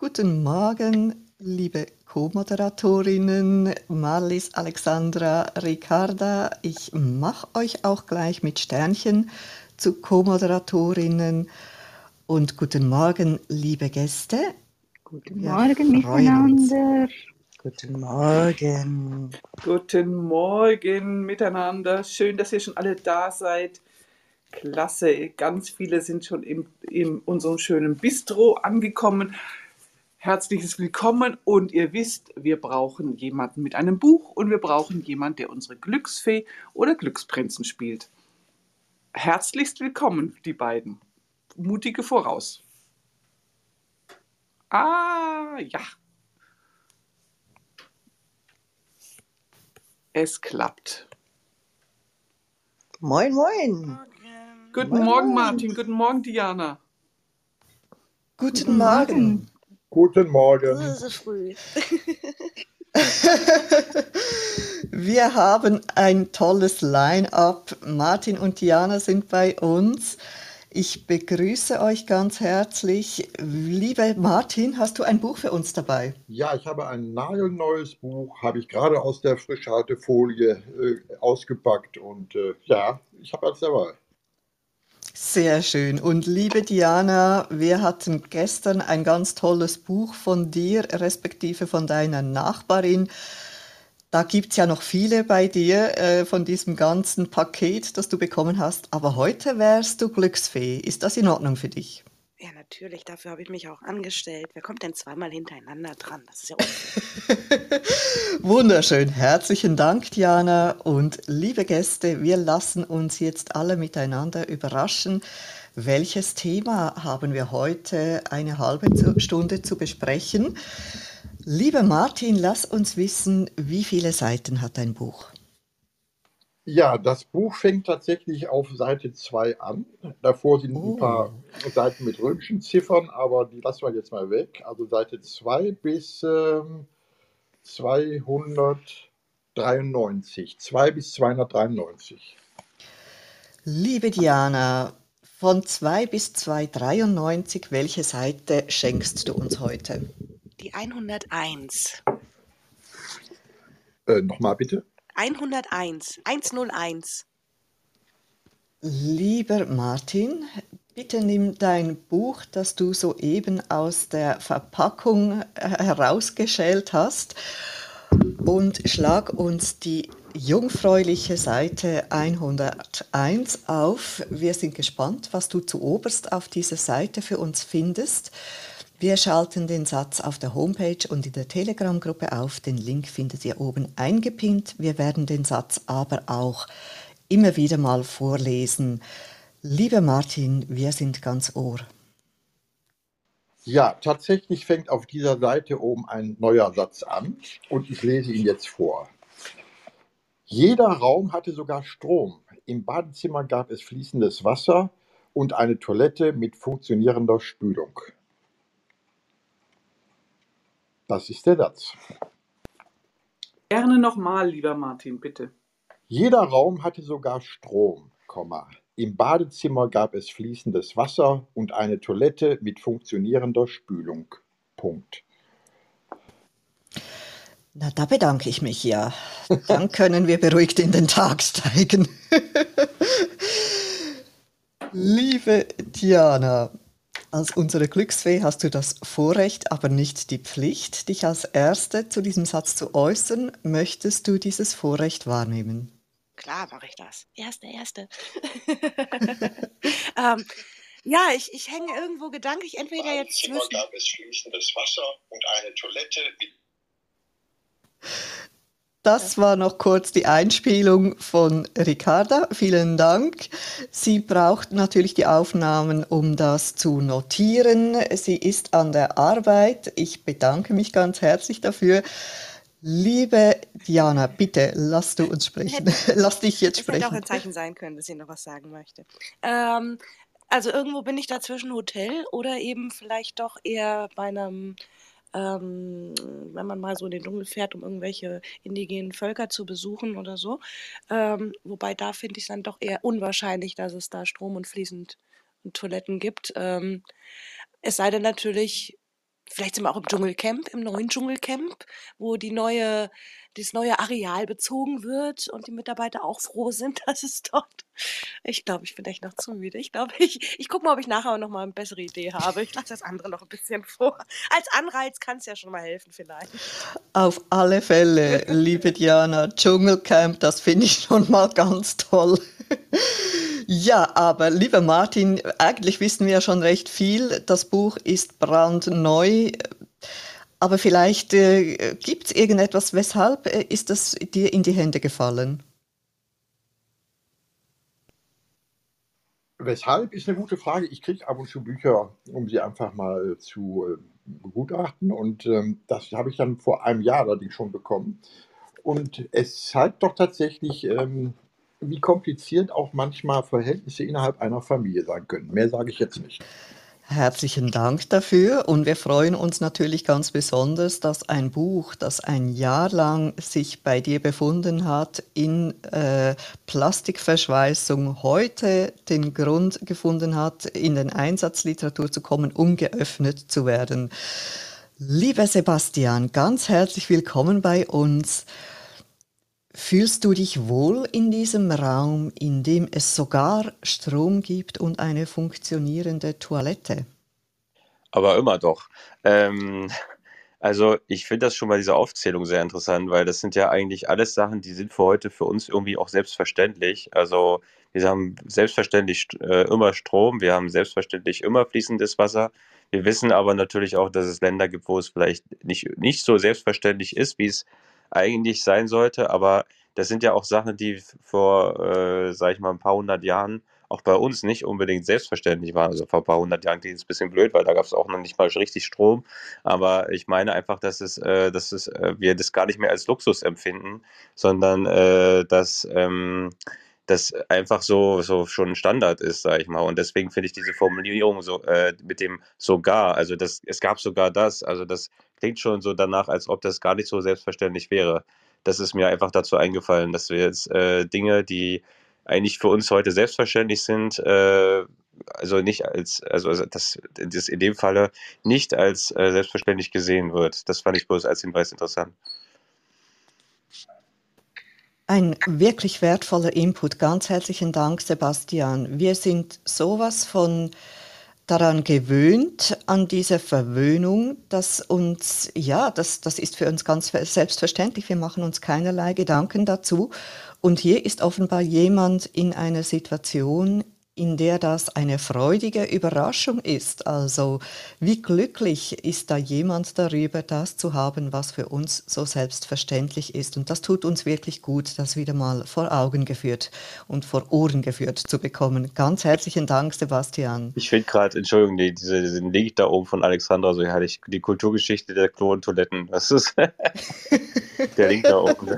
Guten Morgen, liebe Co-Moderatorinnen Marlies, Alexandra, Ricarda. Ich mache euch auch gleich mit Sternchen zu Co-Moderatorinnen. Und guten Morgen, liebe Gäste. Guten Wir Morgen miteinander. Uns. Guten Morgen. Guten Morgen miteinander. Schön, dass ihr schon alle da seid. Klasse, ganz viele sind schon in, in unserem schönen Bistro angekommen herzliches Willkommen und ihr wisst, wir brauchen jemanden mit einem Buch und wir brauchen jemanden, der unsere Glücksfee oder Glücksprinzen spielt. Herzlichst willkommen, die beiden. Mutige voraus. Ah, ja. Es klappt. Moin, moin. Guten moin. Morgen, Martin. Guten Morgen, Diana. Guten Morgen. Guten Morgen. So früh. Wir haben ein tolles Line-up. Martin und Diana sind bei uns. Ich begrüße euch ganz herzlich. Liebe Martin, hast du ein Buch für uns dabei? Ja, ich habe ein nagelneues Buch, habe ich gerade aus der Frischhaltefolie äh, ausgepackt und äh, ja, ich habe alles dabei. Sehr schön. Und liebe Diana, wir hatten gestern ein ganz tolles Buch von dir, respektive von deiner Nachbarin. Da gibt es ja noch viele bei dir äh, von diesem ganzen Paket, das du bekommen hast. Aber heute wärst du Glücksfee. Ist das in Ordnung für dich? Ja, natürlich. Dafür habe ich mich auch angestellt. Wer kommt denn zweimal hintereinander dran? Das ist ja Wunderschön. Herzlichen Dank, Diana. Und liebe Gäste, wir lassen uns jetzt alle miteinander überraschen. Welches Thema haben wir heute eine halbe Stunde zu besprechen? Lieber Martin, lass uns wissen, wie viele Seiten hat dein Buch? Ja, das Buch fängt tatsächlich auf Seite 2 an. Davor sind oh. ein paar Seiten mit Röntgenziffern, aber die lassen wir jetzt mal weg. Also Seite 2 bis ähm, 293. 2 bis 293. Liebe Diana, von 2 bis 293, welche Seite schenkst du uns heute? Die 101. Äh, Nochmal bitte. 101, 101. Lieber Martin, bitte nimm dein Buch, das du soeben aus der Verpackung äh, herausgeschält hast, und schlag uns die jungfräuliche Seite 101 auf. Wir sind gespannt, was du zu oberst auf dieser Seite für uns findest. Wir schalten den Satz auf der Homepage und in der Telegram-Gruppe auf. Den Link findet ihr oben eingepinnt. Wir werden den Satz aber auch immer wieder mal vorlesen. Lieber Martin, wir sind ganz ohr. Ja, tatsächlich fängt auf dieser Seite oben ein neuer Satz an und ich lese ihn jetzt vor. Jeder Raum hatte sogar Strom. Im Badezimmer gab es fließendes Wasser und eine Toilette mit funktionierender Spülung. Das ist der Satz. Gerne nochmal, lieber Martin, bitte. Jeder Raum hatte sogar Strom, Im Badezimmer gab es fließendes Wasser und eine Toilette mit funktionierender Spülung. Punkt. Na, da bedanke ich mich ja. Dann können wir beruhigt in den Tag steigen. Liebe Diana, als unsere Glücksfee hast du das Vorrecht, aber nicht die Pflicht, dich als Erste zu diesem Satz zu äußern. Möchtest du dieses Vorrecht wahrnehmen? Klar mache ich das. Erste, erste. ähm, ja, ich, ich hänge irgendwo gedanklich entweder jetzt zwischen... gab es fließendes Wasser und eine Toilette das war noch kurz die Einspielung von Ricarda. Vielen Dank. Sie braucht natürlich die Aufnahmen, um das zu notieren. Sie ist an der Arbeit. Ich bedanke mich ganz herzlich dafür. Liebe Diana, bitte lass du uns sprechen. Hätte, lass dich jetzt sprechen. Es hätte auch ein Zeichen sein können, dass sie noch was sagen möchte. Ähm, also irgendwo bin ich da zwischen Hotel oder eben vielleicht doch eher bei einem ähm, wenn man mal so in den Dschungel fährt, um irgendwelche indigenen Völker zu besuchen oder so. Ähm, wobei da finde ich es dann doch eher unwahrscheinlich, dass es da Strom und fließend Toiletten gibt. Ähm, es sei denn natürlich, Vielleicht sind wir auch im Dschungelcamp, im neuen Dschungelcamp, wo die neue, das neue Areal bezogen wird und die Mitarbeiter auch froh sind, dass es dort. Ich glaube, ich bin echt noch zu müde. Ich glaube, ich, ich gucke mal, ob ich nachher noch mal eine bessere Idee habe. Ich lasse das andere noch ein bisschen vor. Als Anreiz kann es ja schon mal helfen, vielleicht. Auf alle Fälle, liebe Diana, Dschungelcamp, das finde ich schon mal ganz toll. Ja, aber lieber Martin, eigentlich wissen wir ja schon recht viel. Das Buch ist brandneu. Aber vielleicht äh, gibt es irgendetwas, weshalb äh, ist das dir in die Hände gefallen? Weshalb ist eine gute Frage. Ich kriege ab und zu Bücher, um sie einfach mal zu äh, begutachten. Und ähm, das habe ich dann vor einem Jahr allerdings schon bekommen. Und es zeigt doch tatsächlich, ähm, wie kompliziert auch manchmal Verhältnisse innerhalb einer Familie sein können. Mehr sage ich jetzt nicht. Herzlichen Dank dafür und wir freuen uns natürlich ganz besonders, dass ein Buch, das ein Jahr lang sich bei dir befunden hat, in äh, Plastikverschweißung heute den Grund gefunden hat, in den Einsatzliteratur zu kommen, um geöffnet zu werden. Lieber Sebastian, ganz herzlich willkommen bei uns. Fühlst du dich wohl in diesem Raum, in dem es sogar Strom gibt und eine funktionierende Toilette? Aber immer doch. Ähm, also ich finde das schon mal diese Aufzählung sehr interessant, weil das sind ja eigentlich alles Sachen, die sind für heute für uns irgendwie auch selbstverständlich. Also wir haben selbstverständlich äh, immer Strom, wir haben selbstverständlich immer fließendes Wasser. Wir wissen aber natürlich auch, dass es Länder gibt, wo es vielleicht nicht, nicht so selbstverständlich ist, wie es eigentlich sein sollte. Aber das sind ja auch Sachen, die vor, äh, sag ich mal, ein paar hundert Jahren auch bei uns nicht unbedingt selbstverständlich waren. Also vor ein paar hundert Jahren klingt es ein bisschen blöd, weil da gab es auch noch nicht mal richtig Strom. Aber ich meine einfach, dass es, äh, dass es, äh, wir das gar nicht mehr als Luxus empfinden, sondern äh, dass ähm, das einfach so, so schon Standard ist, sage ich mal. Und deswegen finde ich diese Formulierung so äh, mit dem sogar, also das, es gab sogar das, also das klingt schon so danach, als ob das gar nicht so selbstverständlich wäre. Das ist mir einfach dazu eingefallen, dass wir jetzt äh, Dinge, die eigentlich für uns heute selbstverständlich sind, äh, also nicht als, also, also dass das in dem Falle nicht als äh, selbstverständlich gesehen wird. Das fand ich bloß als Hinweis interessant. Ein wirklich wertvoller Input. Ganz herzlichen Dank, Sebastian. Wir sind sowas von daran gewöhnt, an diese Verwöhnung, dass uns, ja, das, das ist für uns ganz selbstverständlich. Wir machen uns keinerlei Gedanken dazu. Und hier ist offenbar jemand in einer Situation, in der das eine freudige Überraschung ist. Also wie glücklich ist da jemand darüber, das zu haben, was für uns so selbstverständlich ist. Und das tut uns wirklich gut, das wieder mal vor Augen geführt und vor Ohren geführt zu bekommen. Ganz herzlichen Dank, Sebastian. Ich finde gerade, Entschuldigung, die, diese, diesen Link da oben von Alexandra so herrlich, die Kulturgeschichte der Klo und Toiletten. Das ist der Link da oben.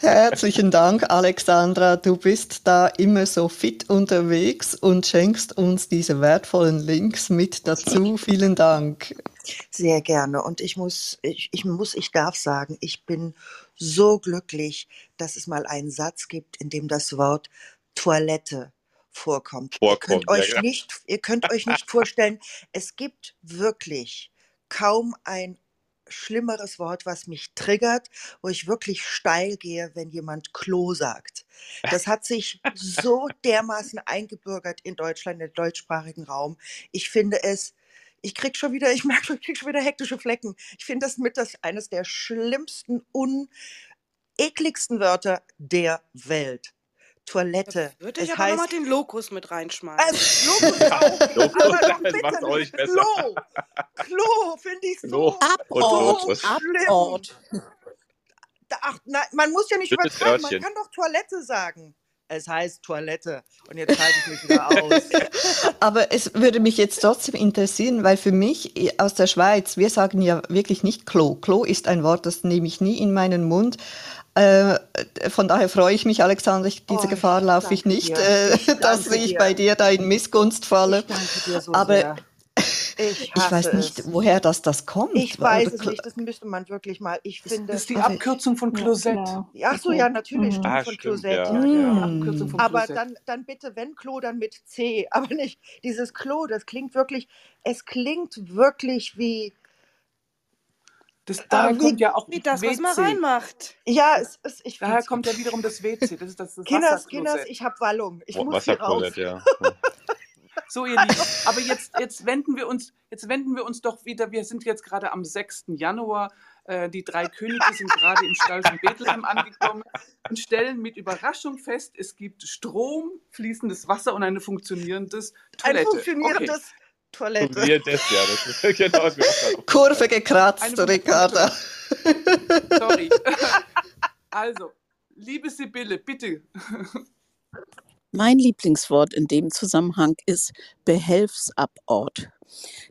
Herzlichen Dank, Alexandra. Du bist da immer so fit unterwegs unterwegs und schenkst uns diese wertvollen Links mit dazu. Vielen Dank. Sehr gerne. Und ich muss, ich, ich muss, ich darf sagen, ich bin so glücklich, dass es mal einen Satz gibt, in dem das Wort Toilette vorkommt. vorkommt ihr, könnt euch ja, nicht, ihr könnt euch nicht vorstellen, es gibt wirklich kaum ein schlimmeres Wort, was mich triggert, wo ich wirklich steil gehe, wenn jemand Klo sagt. Das hat sich so dermaßen eingebürgert in Deutschland, im deutschsprachigen Raum. Ich finde es, ich krieg schon wieder, ich merke, ich krieg schon wieder hektische Flecken. Ich finde das mit das eines der schlimmsten, unekligsten Wörter der Welt. Toilette. Da würde ich es aber nochmal den Lokus mit reinschmeißen. Also, Lokus auch. Lokus, aber doch bitte das auch nicht besser. Klo. Klo finde ich so, Abort. so Abort. Ach, nein, man muss ja nicht übertreiben, man kann doch Toilette sagen. Es heißt Toilette. Und jetzt halte ich mich wieder aus. Aber es würde mich jetzt trotzdem interessieren, weil für mich aus der Schweiz, wir sagen ja wirklich nicht Klo. Klo ist ein Wort, das nehme ich nie in meinen Mund. Äh, von daher freue ich mich, Alexander, diese oh, Gefahr laufe ich nicht, äh, ich dass ich dir. bei dir da in Missgunst falle. Ich danke dir so Aber sehr. Ich, ich, weiß nicht, es. woher das, das kommt. Ich weiß es nicht, das müsste man wirklich mal. Ich finde, das ist die Abkürzung von Klosett. Ja, Ach so, ja, natürlich, mhm. ah, von Klosett. Ja. Ja, ja. Aber dann, dann bitte, wenn Klo, dann mit C. Aber nicht dieses Klo, das klingt wirklich, es klingt wirklich wie Das, daher kommt ja auch Wie das, was man WC. reinmacht. Ja, es, es, ich Daher find's- kommt ja wiederum das WC. Das ist das, das Kinders. Kinders, ich habe Wallung. Ich muss hier raus. Ja. So, ihr Lieben. Aber jetzt, jetzt, wenden wir uns, jetzt wenden wir uns doch wieder. Wir sind jetzt gerade am 6. Januar. Äh, die drei Könige sind gerade im Stall von Bethlehem angekommen und stellen mit Überraschung fest, es gibt Strom, fließendes Wasser und eine funktionierendes Ein Toilette. funktionierendes Toilette. Probiert das, ja. Das ist genau was wir Kurve gekratzt, Ricarda. Sorry. Also, liebe Sibylle, bitte. Mein Lieblingswort in dem Zusammenhang ist Behelfsabort.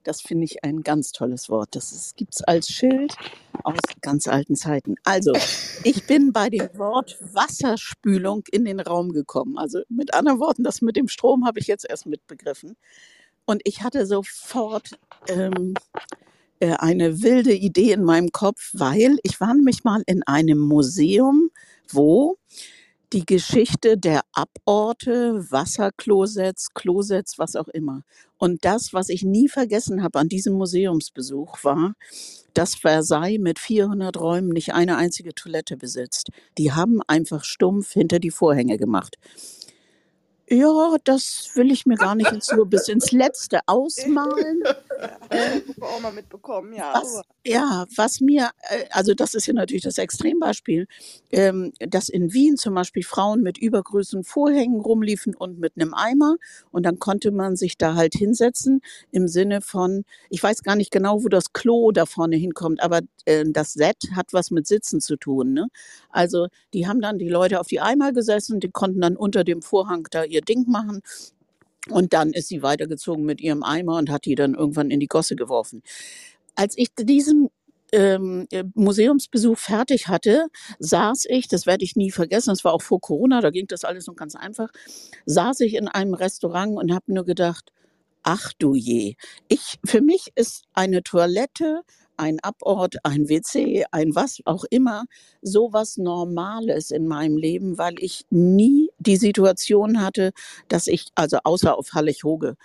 Das finde ich ein ganz tolles Wort. Das gibt es als Schild aus ganz alten Zeiten. Also, ich bin bei dem Wort Wasserspülung in den Raum gekommen. Also mit anderen Worten, das mit dem Strom habe ich jetzt erst mitbegriffen. Und ich hatte sofort ähm, äh, eine wilde Idee in meinem Kopf, weil ich war nämlich mal in einem Museum, wo die Geschichte der Aborte, Wasserklosets, Klosets, was auch immer. Und das, was ich nie vergessen habe an diesem Museumsbesuch, war, dass Versailles mit 400 Räumen nicht eine einzige Toilette besitzt. Die haben einfach stumpf hinter die Vorhänge gemacht. Ja, das will ich mir gar nicht jetzt so bis ins Letzte ausmalen. Äh, auch mal mitbekommen, ja. Was, ja, was mir, äh, also das ist ja natürlich das Extrembeispiel, ähm, dass in Wien zum Beispiel Frauen mit übergroßen Vorhängen rumliefen und mit einem Eimer und dann konnte man sich da halt hinsetzen im Sinne von, ich weiß gar nicht genau, wo das Klo da vorne hinkommt, aber äh, das Set hat was mit Sitzen zu tun. Ne? Also die haben dann die Leute auf die Eimer gesessen, die konnten dann unter dem Vorhang da ihr Ding machen und dann ist sie weitergezogen mit ihrem Eimer und hat die dann irgendwann in die Gosse geworfen. Als ich diesen ähm, äh, Museumsbesuch fertig hatte, saß ich, das werde ich nie vergessen, das war auch vor Corona, da ging das alles noch ganz einfach, saß ich in einem Restaurant und habe nur gedacht, ach du je, ich, für mich ist eine Toilette, ein Abort, ein WC, ein was auch immer, sowas Normales in meinem Leben, weil ich nie die Situation hatte, dass ich, also außer auf Hallig-Hoge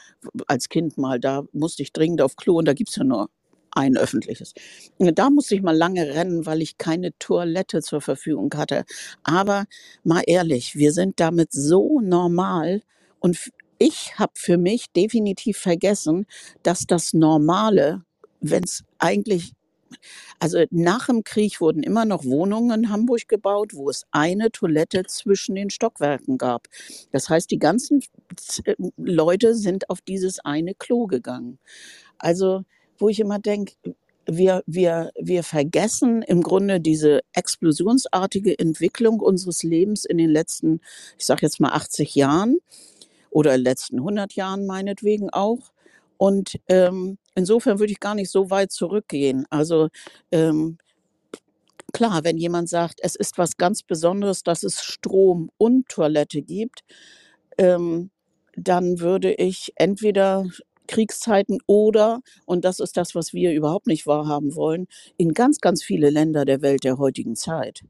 als Kind mal, da musste ich dringend auf Klo und da gibt's ja nur ein öffentliches. Da musste ich mal lange rennen, weil ich keine Toilette zur Verfügung hatte. Aber mal ehrlich, wir sind damit so normal und ich habe für mich definitiv vergessen, dass das Normale, wenn es eigentlich also nach dem Krieg wurden immer noch Wohnungen in Hamburg gebaut, wo es eine Toilette zwischen den Stockwerken gab. Das heißt, die ganzen äh, Leute sind auf dieses eine Klo gegangen. Also, wo ich immer denke, wir, wir, wir vergessen im Grunde diese explosionsartige Entwicklung unseres Lebens in den letzten, ich sage jetzt mal 80 Jahren oder letzten 100 Jahren meinetwegen auch. Und ähm, insofern würde ich gar nicht so weit zurückgehen. Also ähm, klar, wenn jemand sagt, es ist was ganz Besonderes, dass es Strom und Toilette gibt, ähm, dann würde ich entweder Kriegszeiten oder, und das ist das, was wir überhaupt nicht wahrhaben wollen, in ganz, ganz viele Länder der Welt der heutigen Zeit.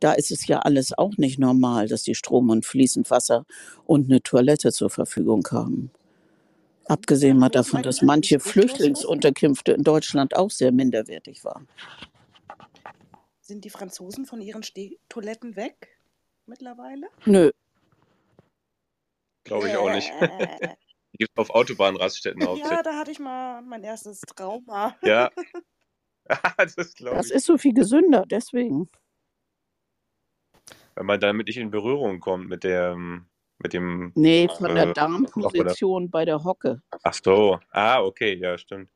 Da ist es ja alles auch nicht normal, dass die Strom und fließend Wasser und eine Toilette zur Verfügung haben. Abgesehen mal davon, dass manche Flüchtlingsunterkünfte in Deutschland auch sehr minderwertig waren. Sind die Franzosen von ihren Stehtoiletten weg mittlerweile? Nö, Glaube ich auch nicht. Die gibt es auf Autobahnraststätten ja, hauptsächlich. da hatte ich mal mein erstes Trauma. Ja, das glaube das ich. ist so viel gesünder, deswegen. Wenn man damit nicht in Berührung kommt mit der, mit dem, Nee, von der Äh, Darmposition bei der Hocke. ach so, ah, okay, ja, stimmt.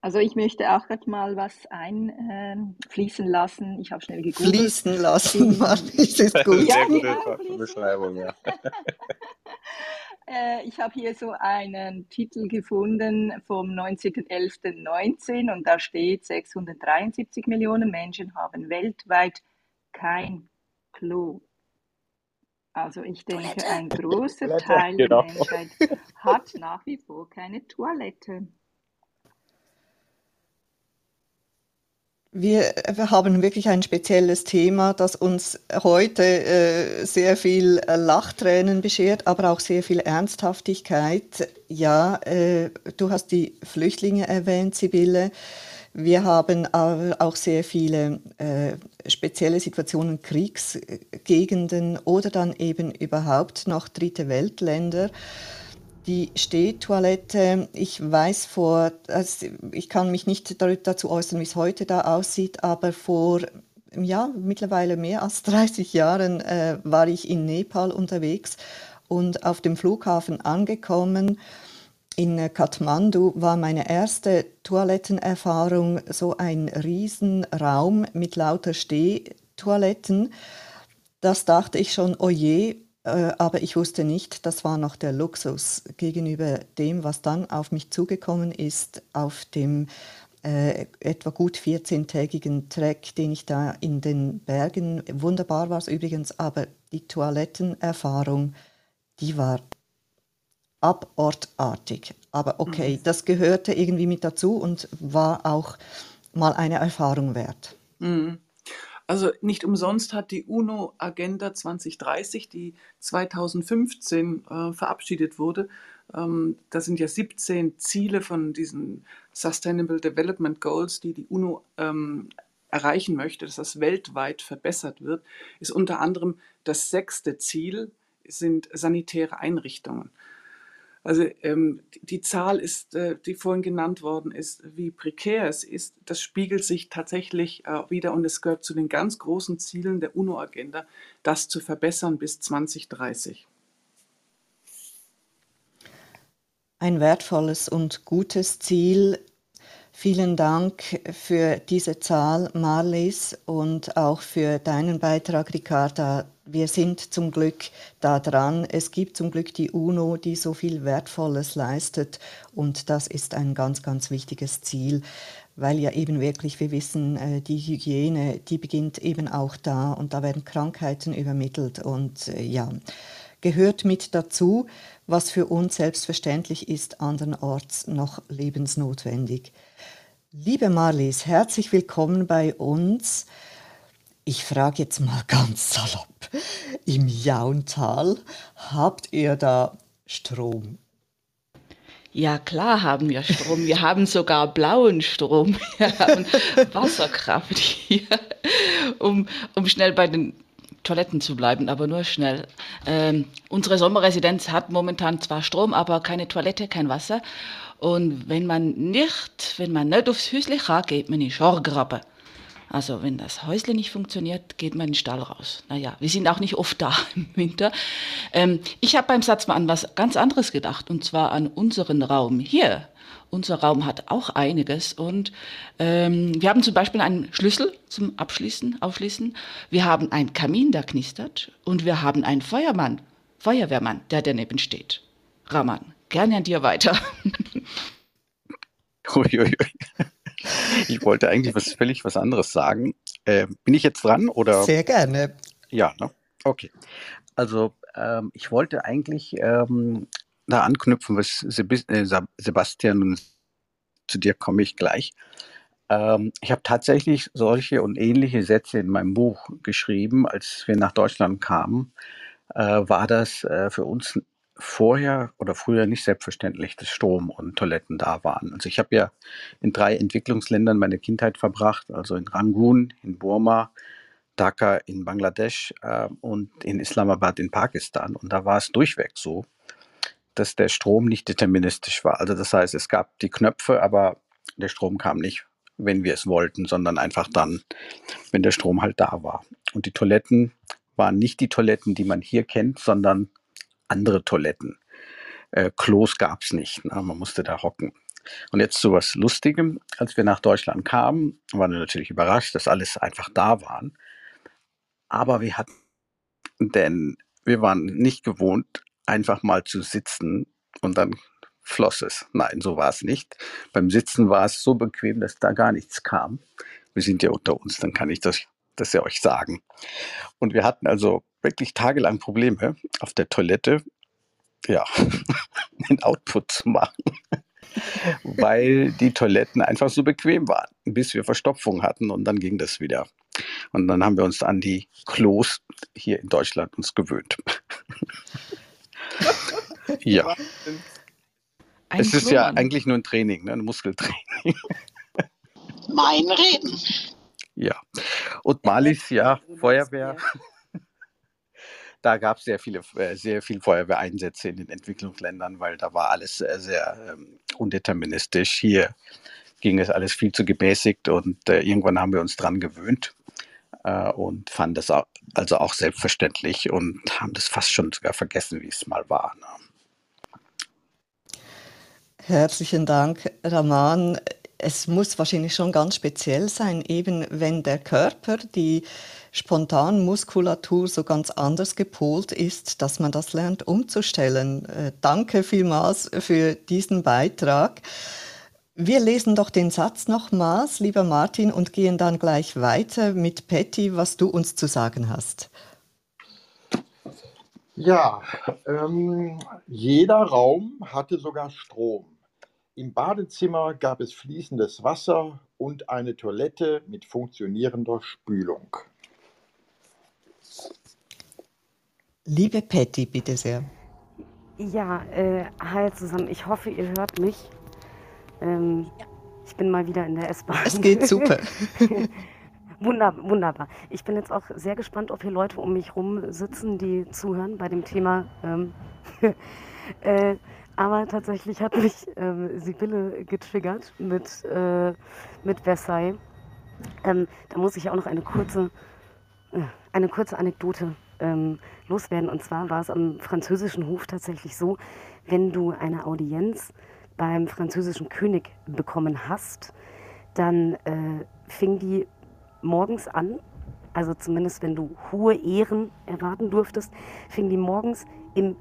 Also ich möchte auch gerade mal was einfließen lassen. Ich habe schnell gegoogelt. Fließen lassen, Marlies, ist gut. Ja, Sehr gute genau, fließen. Beschreibung, ja. Äh, ich habe hier so einen Titel gefunden vom 19.11.19 und da steht, 673 Millionen Menschen haben weltweit kein Klo. Also ich denke, Toilette. ein großer Toilette, Teil der genau. Menschheit hat nach wie vor keine Toilette. Wir, wir haben wirklich ein spezielles Thema, das uns heute äh, sehr viel äh, Lachtränen beschert, aber auch sehr viel Ernsthaftigkeit. Ja, äh, du hast die Flüchtlinge erwähnt, Sibylle. Wir haben auch sehr viele äh, spezielle Situationen, Kriegsgegenden oder dann eben überhaupt noch dritte Weltländer. Die Stehtoilette, ich weiß vor, also ich kann mich nicht dazu äußern, wie es heute da aussieht, aber vor ja, mittlerweile mehr als 30 Jahren äh, war ich in Nepal unterwegs und auf dem Flughafen angekommen in Kathmandu war meine erste Toilettenerfahrung so ein Riesenraum mit lauter Stehtoiletten. Das dachte ich schon, oh je, äh, aber ich wusste nicht, das war noch der Luxus gegenüber dem, was dann auf mich zugekommen ist, auf dem äh, etwa gut 14-tägigen Trek, den ich da in den Bergen, wunderbar war es übrigens, aber die Toilettenerfahrung, die war abortartig. Aber okay, mhm. das gehörte irgendwie mit dazu und war auch mal eine Erfahrung wert. Mhm. Also nicht umsonst hat die UNO Agenda 2030, die 2015 äh, verabschiedet wurde, ähm, das sind ja 17 Ziele von diesen Sustainable Development Goals, die die UNO ähm, erreichen möchte, dass das weltweit verbessert wird, ist unter anderem das sechste Ziel, sind sanitäre Einrichtungen. Also ähm, die Zahl ist, äh, die vorhin genannt worden ist, wie prekär es ist, das spiegelt sich tatsächlich äh, wieder und es gehört zu den ganz großen Zielen der UNO-Agenda, das zu verbessern bis 2030. Ein wertvolles und gutes Ziel. Vielen Dank für diese Zahl, Marlies, und auch für deinen Beitrag, Ricarda wir sind zum Glück da dran. Es gibt zum Glück die UNO, die so viel Wertvolles leistet und das ist ein ganz, ganz wichtiges Ziel, weil ja eben wirklich, wir wissen, äh, die Hygiene, die beginnt eben auch da und da werden Krankheiten übermittelt und äh, ja, gehört mit dazu, was für uns selbstverständlich ist, andernorts noch lebensnotwendig. Liebe Marlies, herzlich willkommen bei uns. Ich frage jetzt mal ganz salopp. Im Jauntal habt ihr da Strom? Ja, klar haben wir Strom. Wir haben sogar blauen Strom. Wir haben Wasserkraft hier, um, um schnell bei den Toiletten zu bleiben, aber nur schnell. Ähm, unsere Sommerresidenz hat momentan zwar Strom, aber keine Toilette, kein Wasser. Und wenn man nicht, wenn man nicht aufs Häusle kann, geht man in Schorgraben. Also wenn das Häusle nicht funktioniert, geht man in den Stall raus. Naja, wir sind auch nicht oft da im Winter. Ähm, ich habe beim Satz mal an was ganz anderes gedacht, und zwar an unseren Raum hier. Unser Raum hat auch einiges und ähm, wir haben zum Beispiel einen Schlüssel zum Abschließen, Aufschließen. Wir haben einen Kamin, der knistert und wir haben einen Feuermann, Feuerwehrmann, der daneben steht. Raman, gerne an dir weiter. Uiuiui. Ich wollte eigentlich was völlig was anderes sagen. Äh, bin ich jetzt dran oder? Sehr gerne. Ja, ne? okay. Also ähm, ich wollte eigentlich ähm, da anknüpfen, was äh, Sebastian und zu dir komme ich gleich. Ähm, ich habe tatsächlich solche und ähnliche Sätze in meinem Buch geschrieben, als wir nach Deutschland kamen. Äh, war das äh, für uns vorher oder früher nicht selbstverständlich, dass Strom und Toiletten da waren. Also ich habe ja in drei Entwicklungsländern meine Kindheit verbracht, also in Rangoon, in Burma, Dhaka in Bangladesch äh, und in Islamabad in Pakistan. Und da war es durchweg so, dass der Strom nicht deterministisch war. Also das heißt, es gab die Knöpfe, aber der Strom kam nicht, wenn wir es wollten, sondern einfach dann, wenn der Strom halt da war. Und die Toiletten waren nicht die Toiletten, die man hier kennt, sondern andere Toiletten. Äh, Klos gab es nicht. Ne? Man musste da hocken. Und jetzt zu was Lustigem. Als wir nach Deutschland kamen, waren wir natürlich überrascht, dass alles einfach da waren. Aber wir hatten, denn wir waren nicht gewohnt, einfach mal zu sitzen und dann floss es. Nein, so war es nicht. Beim Sitzen war es so bequem, dass da gar nichts kam. Wir sind ja unter uns, dann kann ich das, das ja euch sagen. Und wir hatten also wirklich tagelang Probleme auf der Toilette, ja, den Output zu machen, weil die Toiletten einfach so bequem waren, bis wir Verstopfung hatten und dann ging das wieder. Und dann haben wir uns an die Klos hier in Deutschland uns gewöhnt. ja. Ein es ist ja eigentlich nur ein Training, ne? ein Muskeltraining. mein Reden. Ja, und Malis, ja, Feuerwehr. Da gab es sehr viele, äh, sehr viel Feuerwehreinsätze in den Entwicklungsländern, weil da war alles sehr, sehr ähm, undeterministisch. Hier ging es alles viel zu gemäßigt und äh, irgendwann haben wir uns dran gewöhnt äh, und fanden das auch, also auch selbstverständlich und haben das fast schon sogar vergessen, wie es mal war. Ne? Herzlichen Dank, Raman. Es muss wahrscheinlich schon ganz speziell sein, eben wenn der Körper, die Spontanmuskulatur so ganz anders gepolt ist, dass man das lernt umzustellen. Äh, danke vielmals für diesen Beitrag. Wir lesen doch den Satz nochmals, lieber Martin, und gehen dann gleich weiter mit Patty, was du uns zu sagen hast. Ja, ähm, jeder Raum hatte sogar Strom. Im Badezimmer gab es fließendes Wasser und eine Toilette mit funktionierender Spülung. Liebe Patty, bitte sehr. Ja, äh, hi zusammen. Ich hoffe, ihr hört mich. Ähm, ich bin mal wieder in der S-Bahn. Es geht super. Wunder, wunderbar. Ich bin jetzt auch sehr gespannt, ob hier Leute um mich rum sitzen, die zuhören bei dem Thema. Ähm, äh, aber tatsächlich hat mich ähm, Sibylle getriggert mit, äh, mit Versailles. Ähm, da muss ich auch noch eine kurze, äh, eine kurze Anekdote ähm, loswerden. Und zwar war es am französischen Hof tatsächlich so, wenn du eine Audienz beim französischen König bekommen hast, dann äh, fing die morgens an, also zumindest wenn du hohe Ehren erwarten durftest, fing die morgens im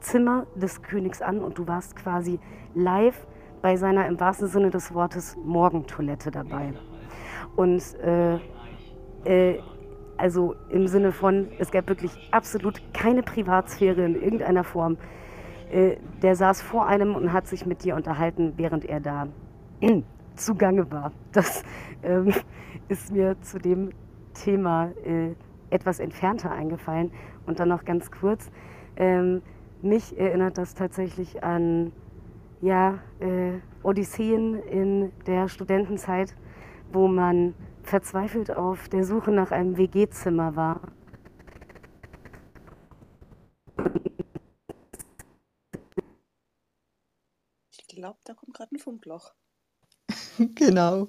Privatzimmer des Königs an und du warst quasi live bei seiner im wahrsten Sinne des Wortes Morgentoilette dabei. Und äh, äh, also im Sinne von, es gab wirklich absolut keine Privatsphäre in irgendeiner Form. Äh, der saß vor einem und hat sich mit dir unterhalten, während er da zugange war. Das ähm, ist mir zu dem Thema äh, etwas entfernter eingefallen. Und dann noch ganz kurz, ähm, mich erinnert das tatsächlich an ja, äh, Odysseen in der Studentenzeit, wo man verzweifelt auf der Suche nach einem WG-Zimmer war glaube, da kommt gerade ein Funkloch. genau.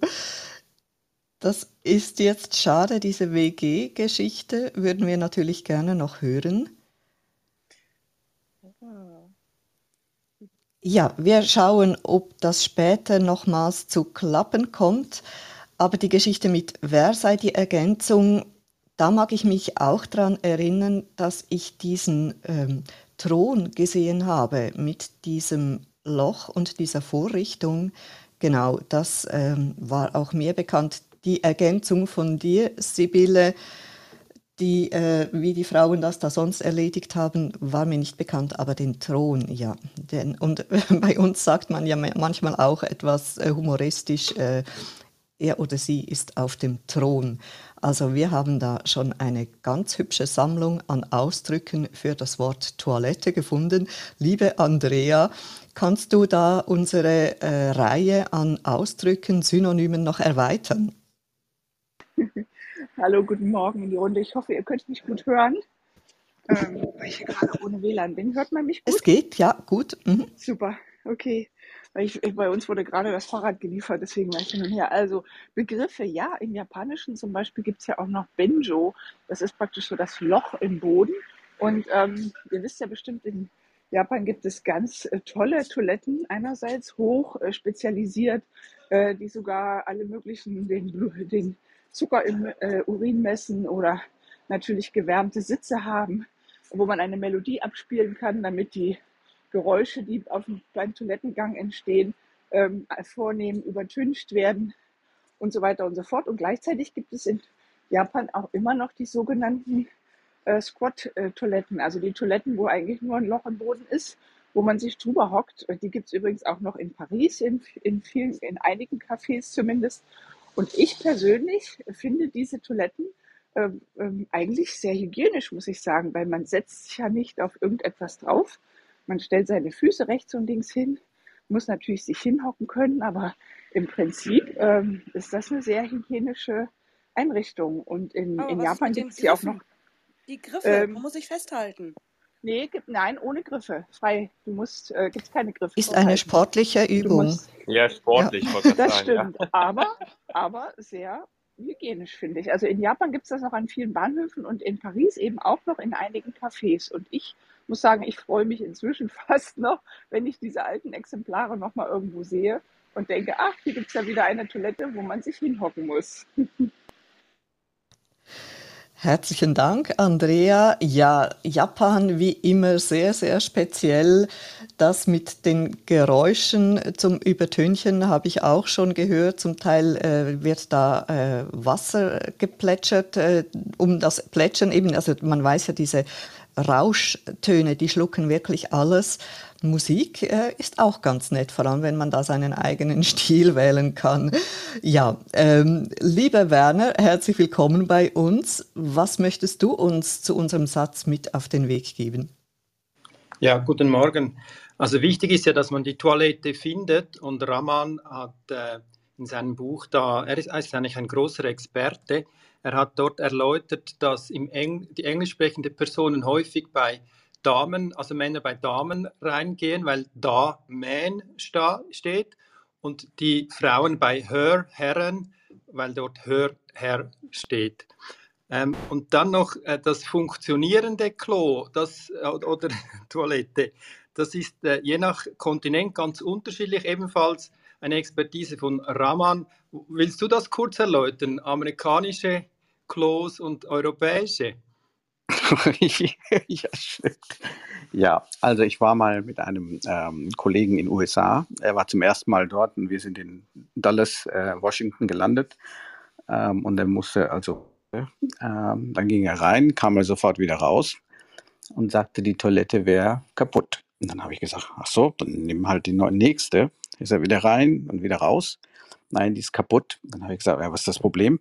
Das ist jetzt schade, diese WG-Geschichte würden wir natürlich gerne noch hören. Ja, wir schauen, ob das später nochmals zu klappen kommt. Aber die Geschichte mit Wer sei die Ergänzung, da mag ich mich auch daran erinnern, dass ich diesen ähm, Thron gesehen habe mit diesem Loch und dieser Vorrichtung, genau, das ähm, war auch mir bekannt. Die Ergänzung von dir, Sibylle, die, äh, wie die Frauen das da sonst erledigt haben, war mir nicht bekannt, aber den Thron, ja. Den, und bei uns sagt man ja manchmal auch etwas äh, humoristisch, äh, er oder sie ist auf dem Thron. Also wir haben da schon eine ganz hübsche Sammlung an Ausdrücken für das Wort Toilette gefunden. Liebe Andrea, kannst du da unsere äh, Reihe an Ausdrücken, Synonymen noch erweitern? Hallo, guten Morgen in die Runde. Ich hoffe, ihr könnt mich gut hören, ähm, weil ich hier gerade ohne WLAN bin. Hört man mich gut? Es geht, ja, gut. Mhm. Super, okay. Ich, bei uns wurde gerade das Fahrrad geliefert, deswegen war ich hin und her. Also Begriffe, ja, im Japanischen zum Beispiel gibt es ja auch noch Benjo. Das ist praktisch so das Loch im Boden. Und ähm, ihr wisst ja bestimmt, in Japan gibt es ganz äh, tolle Toiletten, einerseits hoch äh, spezialisiert, äh, die sogar alle möglichen, den, den Zucker im äh, Urin messen oder natürlich gewärmte Sitze haben, wo man eine Melodie abspielen kann, damit die Geräusche, die auf dem kleinen Toilettengang entstehen, ähm, vornehm übertüncht werden und so weiter und so fort. Und gleichzeitig gibt es in Japan auch immer noch die sogenannten äh, Squat-Toiletten, also die Toiletten, wo eigentlich nur ein Loch im Boden ist, wo man sich drüber hockt. Die gibt es übrigens auch noch in Paris, in, in, vielen, in einigen Cafés zumindest. Und ich persönlich finde diese Toiletten ähm, ähm, eigentlich sehr hygienisch, muss ich sagen, weil man setzt sich ja nicht auf irgendetwas drauf, man stellt seine Füße rechts und links hin, muss natürlich sich hinhocken können, aber im Prinzip ähm, ist das eine sehr hygienische Einrichtung. Und in, Aber in Japan gibt es ja auch noch. Die Griffe, Ähm, muss sich festhalten. Nee, gibt, nein, ohne Griffe. Frei. Du musst, äh, gibt es keine Griffe. Ist eine sportliche Übung. musst, Ja, sportlich, ich das sagen, ja. stimmt, aber, aber sehr hygienisch, finde ich. Also in Japan gibt es das noch an vielen Bahnhöfen und in Paris eben auch noch in einigen Cafés. Und ich muss sagen, ich freue mich inzwischen fast noch, wenn ich diese alten Exemplare noch mal irgendwo sehe und denke, ach, hier gibt es ja wieder eine Toilette, wo man sich hinhocken muss. Herzlichen Dank, Andrea. Ja, Japan wie immer sehr, sehr speziell. Das mit den Geräuschen zum Übertünchen habe ich auch schon gehört. Zum Teil äh, wird da äh, Wasser geplätschert, äh, um das Plätschern eben. Also man weiß ja, diese Rauschtöne, die schlucken wirklich alles. Musik äh, ist auch ganz nett, vor allem wenn man da seinen eigenen Stil wählen kann. Ja, ähm, lieber Werner, herzlich willkommen bei uns. Was möchtest du uns zu unserem Satz mit auf den Weg geben? Ja, guten Morgen. Also wichtig ist ja, dass man die Toilette findet und Raman hat äh, in seinem Buch da, er ist, eigentlich ein großer Experte, er hat dort erläutert, dass Eng, die englisch sprechende Personen häufig bei Damen, also Männer bei Damen reingehen, weil da man sta, steht und die Frauen bei her, Herren, weil dort her, Herr steht. Ähm, und dann noch äh, das funktionierende Klo das, äh, oder Toilette. Das ist äh, je nach Kontinent ganz unterschiedlich. Ebenfalls eine Expertise von Raman. Willst du das kurz erläutern? Amerikanische Klos und europäische? ja. Ja, also ich war mal mit einem ähm, Kollegen in den USA. Er war zum ersten Mal dort und wir sind in Dallas, äh, Washington gelandet. Ähm, und er musste also, äh, ähm, dann ging er rein, kam er sofort wieder raus und sagte, die Toilette wäre kaputt. Und dann habe ich gesagt, ach so, dann nimm halt die nächste. Ist er wieder rein und wieder raus. Nein, die ist kaputt. Dann habe ich gesagt, ja, was ist das Problem?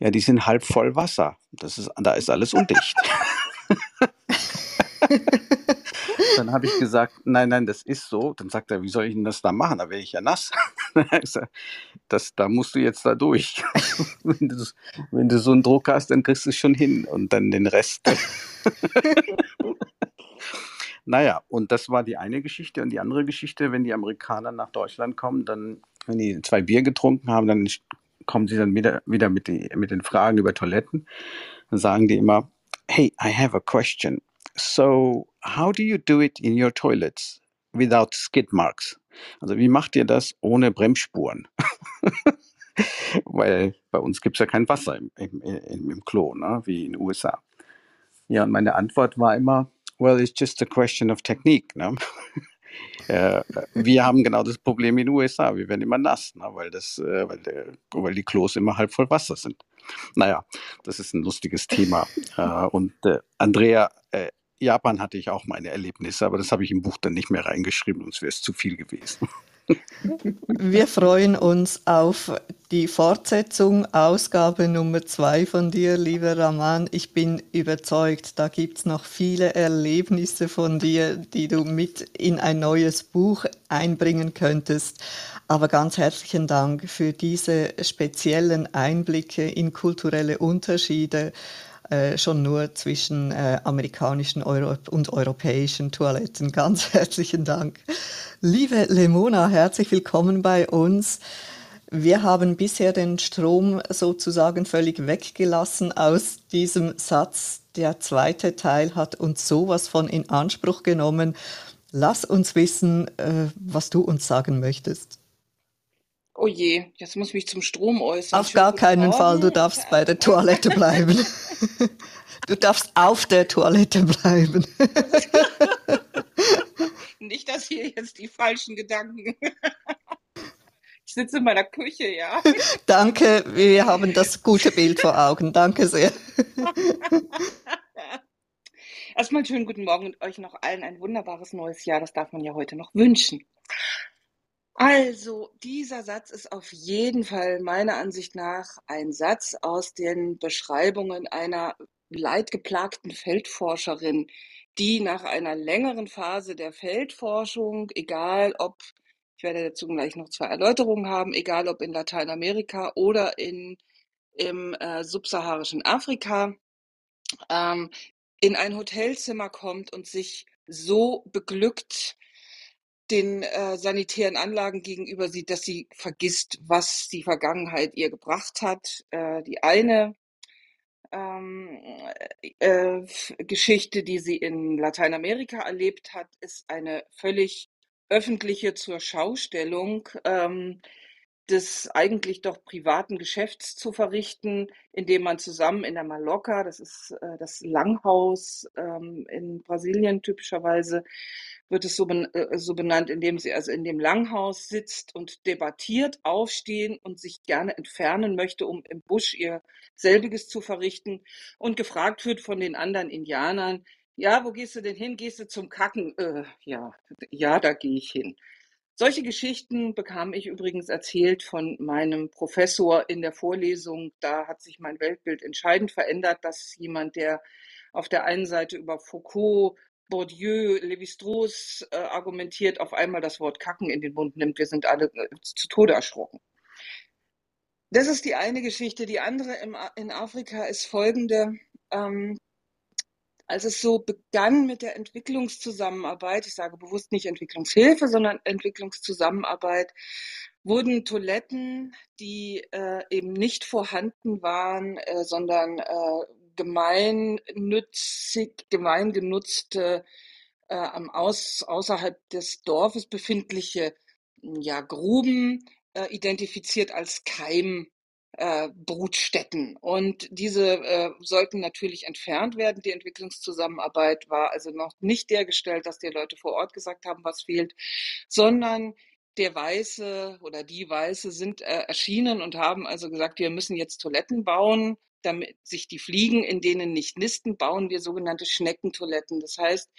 Ja, die sind halb voll Wasser. Das ist, da ist alles undicht. Dann habe ich gesagt, nein, nein, das ist so. Dann sagt er, wie soll ich denn das da machen? Da wäre ich ja nass. Das, da musst du jetzt da durch. Wenn du, wenn du so einen Druck hast, dann kriegst du es schon hin. Und dann den Rest. Naja, und das war die eine Geschichte. Und die andere Geschichte, wenn die Amerikaner nach Deutschland kommen, dann, wenn die zwei Bier getrunken haben, dann kommen sie dann wieder, wieder mit, die, mit den Fragen über Toiletten. Dann sagen die immer, hey, I have a question. So, how do you do it in your toilets without skid marks? Also, wie macht ihr das ohne Bremsspuren? Weil bei uns gibt es ja kein Wasser im, im, im, Klo, ne? wie in den USA. Ja, und meine Antwort war immer, well, it's just a question of technique. Ne? Äh, wir haben genau das Problem in den USA. Wir werden immer nass, ne? weil, das, äh, weil, der, weil die Klos immer halb voll Wasser sind. Naja, das ist ein lustiges Thema. Äh, und äh, Andrea, Japan hatte ich auch meine Erlebnisse, aber das habe ich im Buch dann nicht mehr reingeschrieben, sonst wäre es zu viel gewesen. Wir freuen uns auf die Fortsetzung, Ausgabe Nummer zwei von dir, lieber Raman. Ich bin überzeugt, da gibt es noch viele Erlebnisse von dir, die du mit in ein neues Buch einbringen könntest. Aber ganz herzlichen Dank für diese speziellen Einblicke in kulturelle Unterschiede äh, schon nur zwischen äh, amerikanischen Euro und europäischen Toiletten. Ganz herzlichen Dank. Liebe Lemona, herzlich willkommen bei uns. Wir haben bisher den Strom sozusagen völlig weggelassen aus diesem Satz. Der zweite Teil hat uns sowas von in Anspruch genommen. Lass uns wissen, äh, was du uns sagen möchtest. Oh je, jetzt muss ich mich zum Strom äußern. Auf Schönen gar keinen Fall, du darfst bei der Toilette bleiben. Du darfst auf der Toilette bleiben. Nicht, dass hier jetzt die falschen Gedanken. Ich sitze in meiner Küche, ja. Danke, wir haben das gute Bild vor Augen. Danke sehr. Erstmal schönen guten Morgen und euch noch allen ein wunderbares neues Jahr. Das darf man ja heute noch wünschen. Also, dieser Satz ist auf jeden Fall meiner Ansicht nach ein Satz aus den Beschreibungen einer leidgeplagten Feldforscherin, die nach einer längeren Phase der Feldforschung, egal ob Ich werde dazu gleich noch zwei Erläuterungen haben, egal ob in Lateinamerika oder in, im äh, subsaharischen Afrika, ähm, in ein Hotelzimmer kommt und sich so beglückt den äh, sanitären Anlagen gegenüber sieht, dass sie vergisst, was die Vergangenheit ihr gebracht hat. Äh, die eine ähm, äh, Geschichte, die sie in Lateinamerika erlebt hat, ist eine völlig öffentliche zur Schaustellung ähm, des eigentlich doch privaten Geschäfts zu verrichten, indem man zusammen in der Mallorca, das ist äh, das Langhaus ähm, in Brasilien typischerweise, wird es so, ben äh, so benannt, indem sie also in dem Langhaus sitzt und debattiert, aufstehen und sich gerne entfernen möchte, um im Busch ihr selbiges zu verrichten und gefragt wird von den anderen Indianern, ja, wo gehst du denn hin? Gehst du zum Kacken? Äh, ja, ja, da gehe ich hin. Solche Geschichten bekam ich übrigens erzählt von meinem Professor in der Vorlesung. Da hat sich mein Weltbild entscheidend verändert, dass jemand, der auf der einen Seite über Foucault, Bourdieu, Lévi-Strauss äh, argumentiert, auf einmal das Wort Kacken in den Mund nimmt. Wir sind alle äh, zu Tode erschrocken. Das ist die eine Geschichte. Die andere im, in Afrika ist folgende. Ähm, als es so begann mit der Entwicklungszusammenarbeit, ich sage bewusst nicht Entwicklungshilfe, sondern Entwicklungszusammenarbeit, wurden Toiletten, die äh, eben nicht vorhanden waren, äh, sondern äh, gemeinnützig, gemeingenutzte, äh, am Aus, außerhalb des Dorfes befindliche ja, Gruben äh, identifiziert als Keim äh. Und diese äh, sollten natürlich entfernt werden. Die Entwicklungszusammenarbeit war also noch nicht dergestellt, dass die Leute vor Ort gesagt haben, was fehlt, sondern der Weiße oder die Weiße sind äh, erschienen und haben also gesagt, wir müssen jetzt Toiletten bauen, damit sich die Fliegen in denen nicht nisten, bauen wir sogenannte Schneckentoiletten. Das heißt,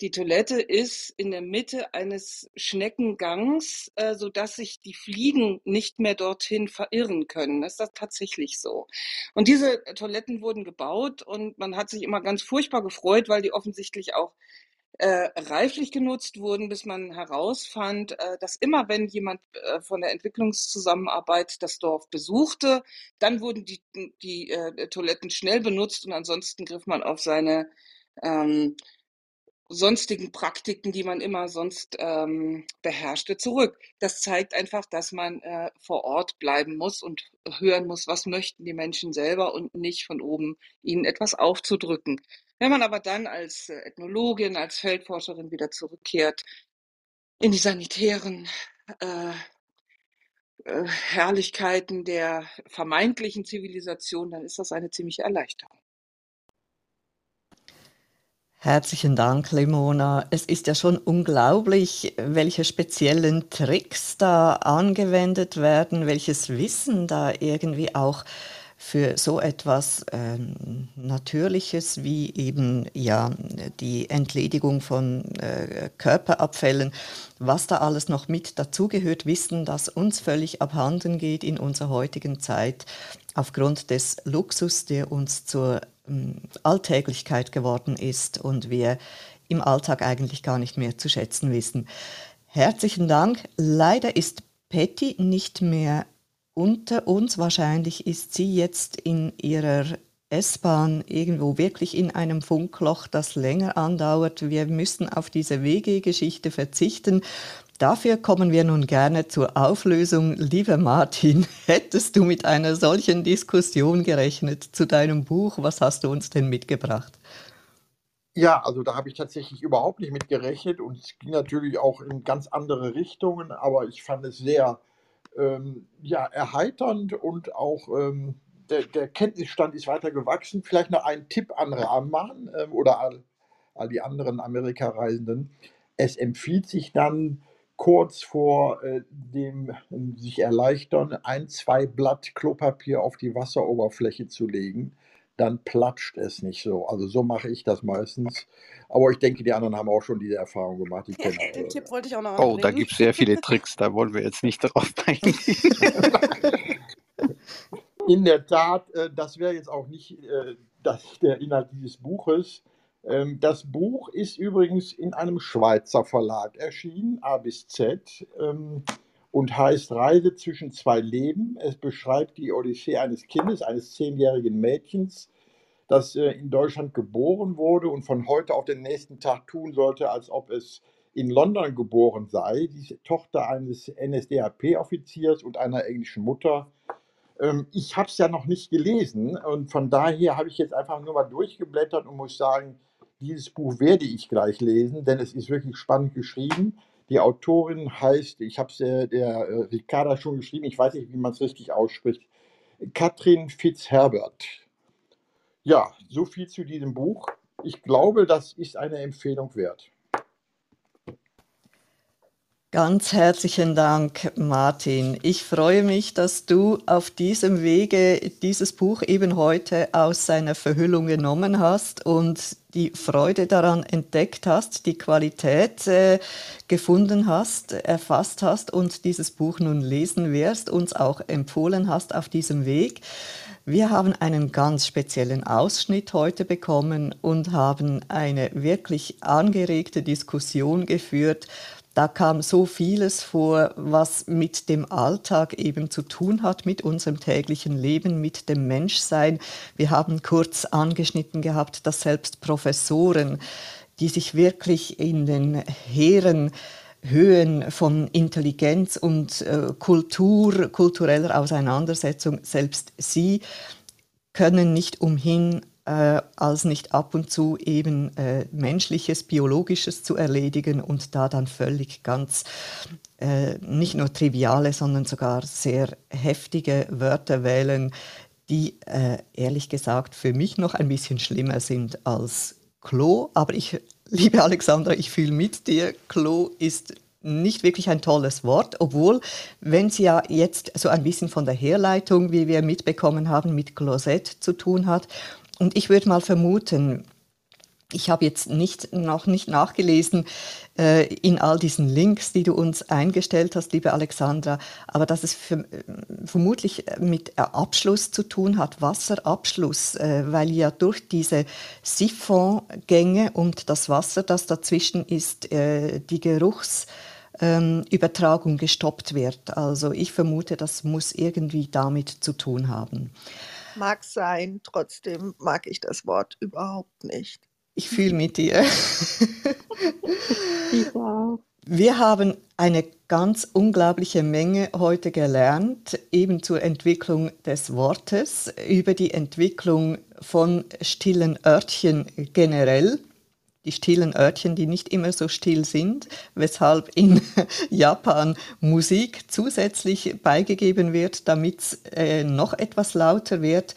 die Toilette ist in der Mitte eines Schneckengangs, äh, sodass sich die Fliegen nicht mehr dorthin verirren können. Das ist das tatsächlich so. Und diese Toiletten wurden gebaut und man hat sich immer ganz furchtbar gefreut, weil die offensichtlich auch äh, reiflich genutzt wurden, bis man herausfand, äh, dass immer wenn jemand äh, von der Entwicklungszusammenarbeit das Dorf besuchte, dann wurden die, die äh, Toiletten schnell benutzt und ansonsten griff man auf seine ähm, sonstigen Praktiken, die man immer sonst ähm, beherrschte, zurück. Das zeigt einfach, dass man äh, vor Ort bleiben muss und hören muss, was möchten die Menschen selber und nicht von oben ihnen etwas aufzudrücken. Wenn man aber dann als äh, Ethnologin, als Feldforscherin wieder zurückkehrt in die sanitären äh, äh, Herrlichkeiten der vermeintlichen Zivilisation, dann ist das eine ziemliche Erleichterung. Herzlichen Dank, Limona. Es ist ja schon unglaublich, welche speziellen Tricks da angewendet werden, welches Wissen da irgendwie auch für so etwas äh, Natürliches wie eben ja die Entledigung von äh, Körperabfällen, was da alles noch mit dazugehört, Wissen, das uns völlig abhanden geht in unserer heutigen Zeit aufgrund des Luxus, der uns zur ähm, Alltäglichkeit geworden ist und wir im Alltag eigentlich gar nicht mehr zu schätzen wissen. Herzlichen Dank. Leider ist Patty nicht mehr unter uns. Wahrscheinlich ist sie jetzt in ihrer S-Bahn irgendwo wirklich in einem Funkloch, das länger andauert. Wir müssen auf diese WG-Geschichte verzichten. Dafür kommen wir nun gerne zur Auflösung. Lieber Martin, hättest du mit einer solchen Diskussion gerechnet zu deinem Buch? Was hast du uns denn mitgebracht? Ja, also da habe ich tatsächlich überhaupt nicht mit gerechnet und es ging natürlich auch in ganz andere Richtungen, aber ich fand es sehr ähm, ja, erheiternd und auch ähm, der, der, Kenntnisstand ist weiter gewachsen. Vielleicht noch ein Tipp an Rahman ähm, oder all, all die anderen Amerikareisenden. Es empfiehlt sich dann, kurz vor äh, dem sich erleichtern, ein, zwei Blatt Klopapier auf die Wasseroberfläche zu legen. Dann platscht es nicht so. Also so mache ich das meistens. Aber ich denke, die anderen haben auch schon diese Erfahrung gemacht. Ich kenne, Den äh, Tipp wollte ich auch noch Oh, da gibt es sehr viele Tricks, da wollen wir jetzt nicht drauf eingehen. In der Tat, äh, das wäre jetzt auch nicht äh, das, der Inhalt dieses Buches. Ähm, das Buch ist übrigens in einem Schweizer Verlag erschienen, A bis Z, ähm, und heißt Reise zwischen zwei Leben. Es beschreibt die Odyssee eines Kindes, eines zehnjährigen Mädchens, das äh, in Deutschland geboren wurde und von heute auf den nächsten Tag tun sollte, als ob es in London geboren sei. Die Tochter eines NSDAP-Offiziers und einer englischen Mutter. Ähm, ich habe es ja noch nicht gelesen und von daher habe ich jetzt einfach nur mal durchgeblättert und muss sagen, dieses Buch werde ich gleich lesen, denn es ist wirklich spannend geschrieben. Die Autorin heißt, ich habe es der, der äh, Ricarda schon geschrieben, ich weiß nicht, wie man es richtig ausspricht, Katrin Fitzherbert. Ja, so viel zu diesem Buch. Ich glaube, das ist eine Empfehlung wert. Ganz herzlichen Dank, Martin. Ich freue mich, dass du auf diesem Wege dieses Buch eben heute aus seiner Verhüllung genommen hast und die Freude daran entdeckt hast, die Qualität äh, gefunden hast, erfasst hast und dieses Buch nun lesen wirst, uns auch empfohlen hast auf diesem Weg. Wir haben einen ganz speziellen Ausschnitt heute bekommen und haben eine wirklich angeregte Diskussion geführt da kam so vieles vor, was mit dem Alltag eben zu tun hat, mit unserem täglichen Leben, mit dem Menschsein. Wir haben kurz angeschnitten gehabt, dass selbst Professoren, die sich wirklich in den hehren Höhen von Intelligenz und äh, Kultur, kultureller Auseinandersetzung, selbst sie können nicht umhin, äh, als nicht ab und zu eben äh, menschliches, biologisches zu erledigen und da dann völlig ganz äh, nicht nur triviale, sondern sogar sehr heftige Wörter wählen, die äh, ehrlich gesagt für mich noch ein bisschen schlimmer sind als Klo. Aber ich, liebe Alexandra, ich fühle mit dir, Klo ist nicht wirklich ein tolles Wort, obwohl, wenn sie ja jetzt so ein bisschen von der Herleitung, wie wir mitbekommen haben, mit Klosett zu tun hat und ich würde mal vermuten, ich habe jetzt nicht, noch nicht nachgelesen äh, in all diesen Links, die du uns eingestellt hast, liebe Alexandra, aber dass es für, äh, vermutlich mit Abschluss zu tun hat, Wasserabschluss, äh, weil ja durch diese Siphongänge und das Wasser, das dazwischen ist, äh, die Geruchsübertragung ähm, gestoppt wird. Also ich vermute, das muss irgendwie damit zu tun haben. Mag sein, trotzdem mag ich das Wort überhaupt nicht. Ich fühle mit dir. Wir haben eine ganz unglaubliche Menge heute gelernt, eben zur Entwicklung des Wortes, über die Entwicklung von stillen Örtchen generell die stillen Örtchen, die nicht immer so still sind, weshalb in Japan Musik zusätzlich beigegeben wird, damit es äh, noch etwas lauter wird.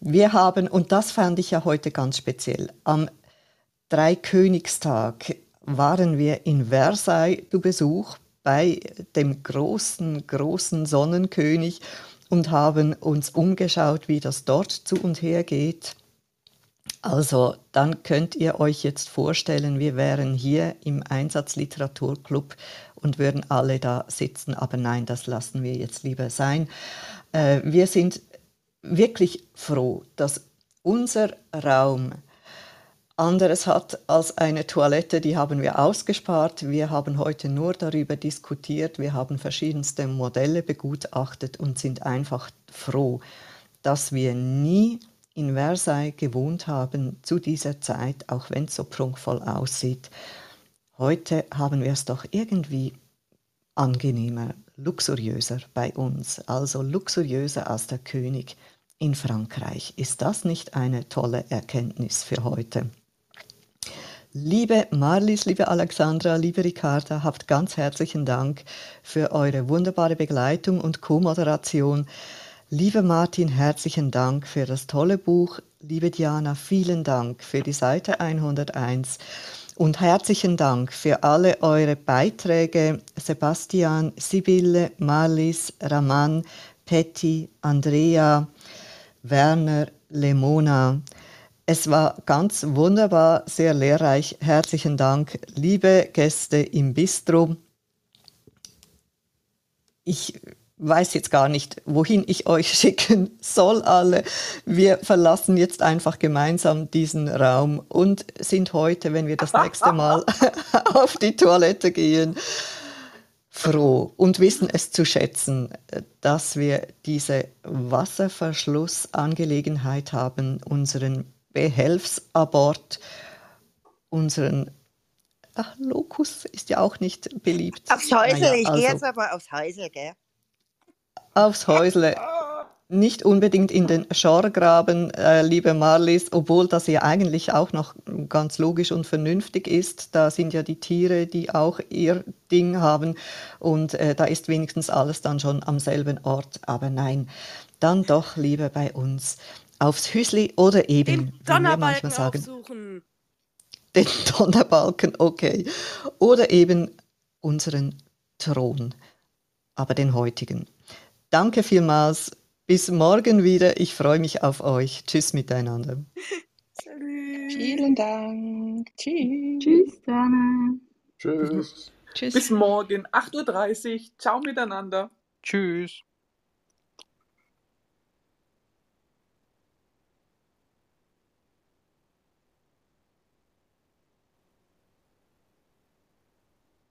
Wir haben, und das fand ich ja heute ganz speziell, am Dreikönigstag waren wir in Versailles zu Besuch bei dem großen, großen Sonnenkönig und haben uns umgeschaut, wie das dort zu und her geht. Also dann könnt ihr euch jetzt vorstellen, wir wären hier im Einsatzliteraturclub und würden alle da sitzen, aber nein, das lassen wir jetzt lieber sein. Äh, wir sind wirklich froh, dass unser Raum anderes hat als eine Toilette, die haben wir ausgespart. Wir haben heute nur darüber diskutiert, wir haben verschiedenste Modelle begutachtet und sind einfach froh, dass wir nie in Versailles gewohnt haben zu dieser Zeit, auch wenn es so prunkvoll aussieht. Heute haben wir es doch irgendwie angenehmer, luxuriöser bei uns, also luxuriöser als der König in Frankreich. Ist das nicht eine tolle Erkenntnis für heute? Liebe Marlies, liebe Alexandra, liebe Ricarda, habt ganz herzlichen Dank für eure wunderbare Begleitung und Co-Moderation. Lieber Martin, herzlichen Dank für das tolle Buch. Liebe Diana, vielen Dank für die Seite 101 und herzlichen Dank für alle eure Beiträge. Sebastian, Sibylle, Marlis, Raman, Petty, Andrea, Werner, Lemona. Es war ganz wunderbar, sehr lehrreich. Herzlichen Dank, liebe Gäste im Bistro. Ich weiß jetzt gar nicht, wohin ich euch schicken soll alle. Wir verlassen jetzt einfach gemeinsam diesen Raum und sind heute, wenn wir das nächste Mal auf die Toilette gehen, froh und wissen es zu schätzen, dass wir diese Wasserverschlussangelegenheit haben, unseren Behelfsabort, unseren Ach, Locus ist ja auch nicht beliebt. Aufs Häusle, Naja, ich gehe also- jetzt aber aufs Häusle, gell? Aufs Häusle. Nicht unbedingt in den Schorgraben, äh, liebe Marlies, obwohl das ja eigentlich auch noch ganz logisch und vernünftig ist. Da sind ja die Tiere, die auch ihr Ding haben und äh, da ist wenigstens alles dann schon am selben Ort. Aber nein, dann doch lieber bei uns aufs Hüsli oder eben, Den Donnerbalken sagen, aufsuchen. den Donnerbalken, okay. Oder eben unseren Thron, aber den heutigen. Danke vielmals. Bis morgen wieder. Ich freue mich auf euch. Tschüss miteinander. Vielen Dank. Tschüss. Tschüss, Dana. Tschüss. Tschüss. Bis morgen, 8.30 Uhr. Ciao miteinander. Tschüss.